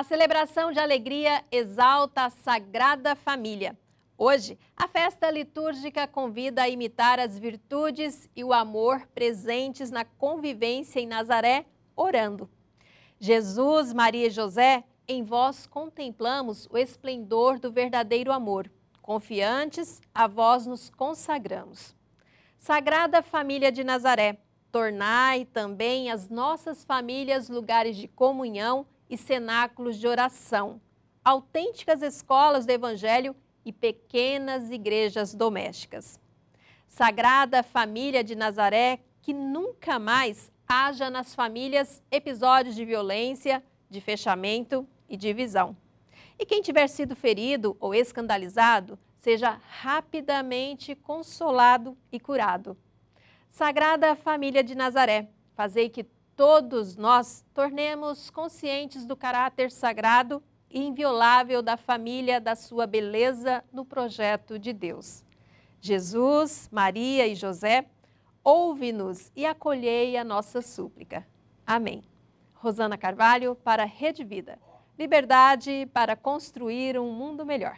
A celebração de alegria exalta a Sagrada Família. Hoje, a festa litúrgica convida a imitar as virtudes e o amor presentes na convivência em Nazaré, orando. Jesus, Maria e José, em vós contemplamos o esplendor do verdadeiro amor. Confiantes, a vós nos consagramos. Sagrada Família de Nazaré, tornai também as nossas famílias lugares de comunhão e cenáculos de oração, autênticas escolas do Evangelho e pequenas igrejas domésticas. Sagrada Família de Nazaré, que nunca mais haja nas famílias episódios de violência, de fechamento e divisão. E quem tiver sido ferido ou escandalizado, seja rapidamente consolado e curado. Sagrada Família de Nazaré, fazei que todos nós tornemos conscientes do caráter sagrado e inviolável da família, da sua beleza no projeto de Deus. Jesus, Maria e José, ouve-nos e acolhei a nossa súplica. Amém. Rosana Carvalho para Rede Vida. Liberdade para construir um mundo melhor.